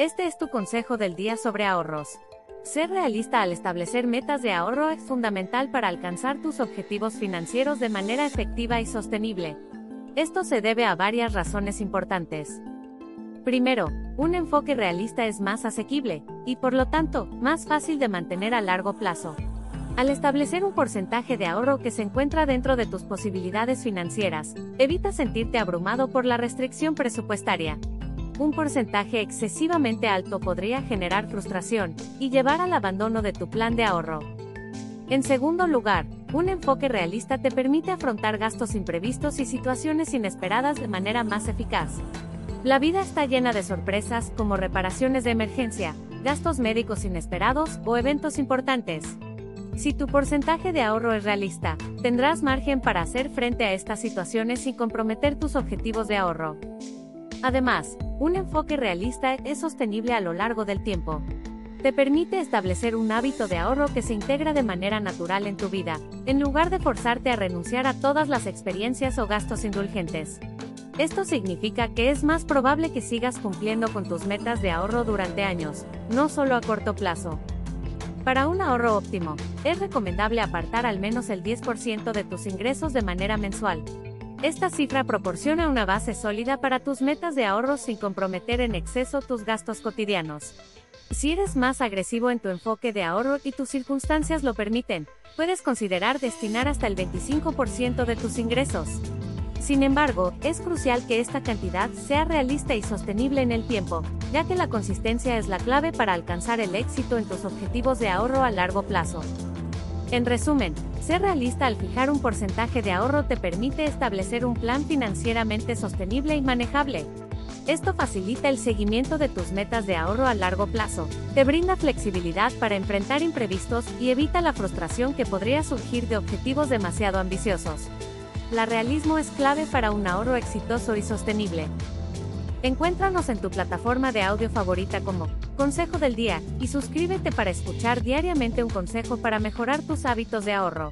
Este es tu consejo del día sobre ahorros. Ser realista al establecer metas de ahorro es fundamental para alcanzar tus objetivos financieros de manera efectiva y sostenible. Esto se debe a varias razones importantes. Primero, un enfoque realista es más asequible, y por lo tanto, más fácil de mantener a largo plazo. Al establecer un porcentaje de ahorro que se encuentra dentro de tus posibilidades financieras, evita sentirte abrumado por la restricción presupuestaria. Un porcentaje excesivamente alto podría generar frustración y llevar al abandono de tu plan de ahorro. En segundo lugar, un enfoque realista te permite afrontar gastos imprevistos y situaciones inesperadas de manera más eficaz. La vida está llena de sorpresas como reparaciones de emergencia, gastos médicos inesperados o eventos importantes. Si tu porcentaje de ahorro es realista, tendrás margen para hacer frente a estas situaciones sin comprometer tus objetivos de ahorro. Además, un enfoque realista es sostenible a lo largo del tiempo. Te permite establecer un hábito de ahorro que se integra de manera natural en tu vida, en lugar de forzarte a renunciar a todas las experiencias o gastos indulgentes. Esto significa que es más probable que sigas cumpliendo con tus metas de ahorro durante años, no solo a corto plazo. Para un ahorro óptimo, es recomendable apartar al menos el 10% de tus ingresos de manera mensual. Esta cifra proporciona una base sólida para tus metas de ahorro sin comprometer en exceso tus gastos cotidianos. Si eres más agresivo en tu enfoque de ahorro y tus circunstancias lo permiten, puedes considerar destinar hasta el 25% de tus ingresos. Sin embargo, es crucial que esta cantidad sea realista y sostenible en el tiempo, ya que la consistencia es la clave para alcanzar el éxito en tus objetivos de ahorro a largo plazo. En resumen, ser realista al fijar un porcentaje de ahorro te permite establecer un plan financieramente sostenible y manejable. Esto facilita el seguimiento de tus metas de ahorro a largo plazo, te brinda flexibilidad para enfrentar imprevistos y evita la frustración que podría surgir de objetivos demasiado ambiciosos la realismo es clave para un ahorro exitoso y sostenible. Encuéntranos en tu plataforma de audio favorita como Consejo del Día y suscríbete para escuchar diariamente un consejo para mejorar tus hábitos de ahorro.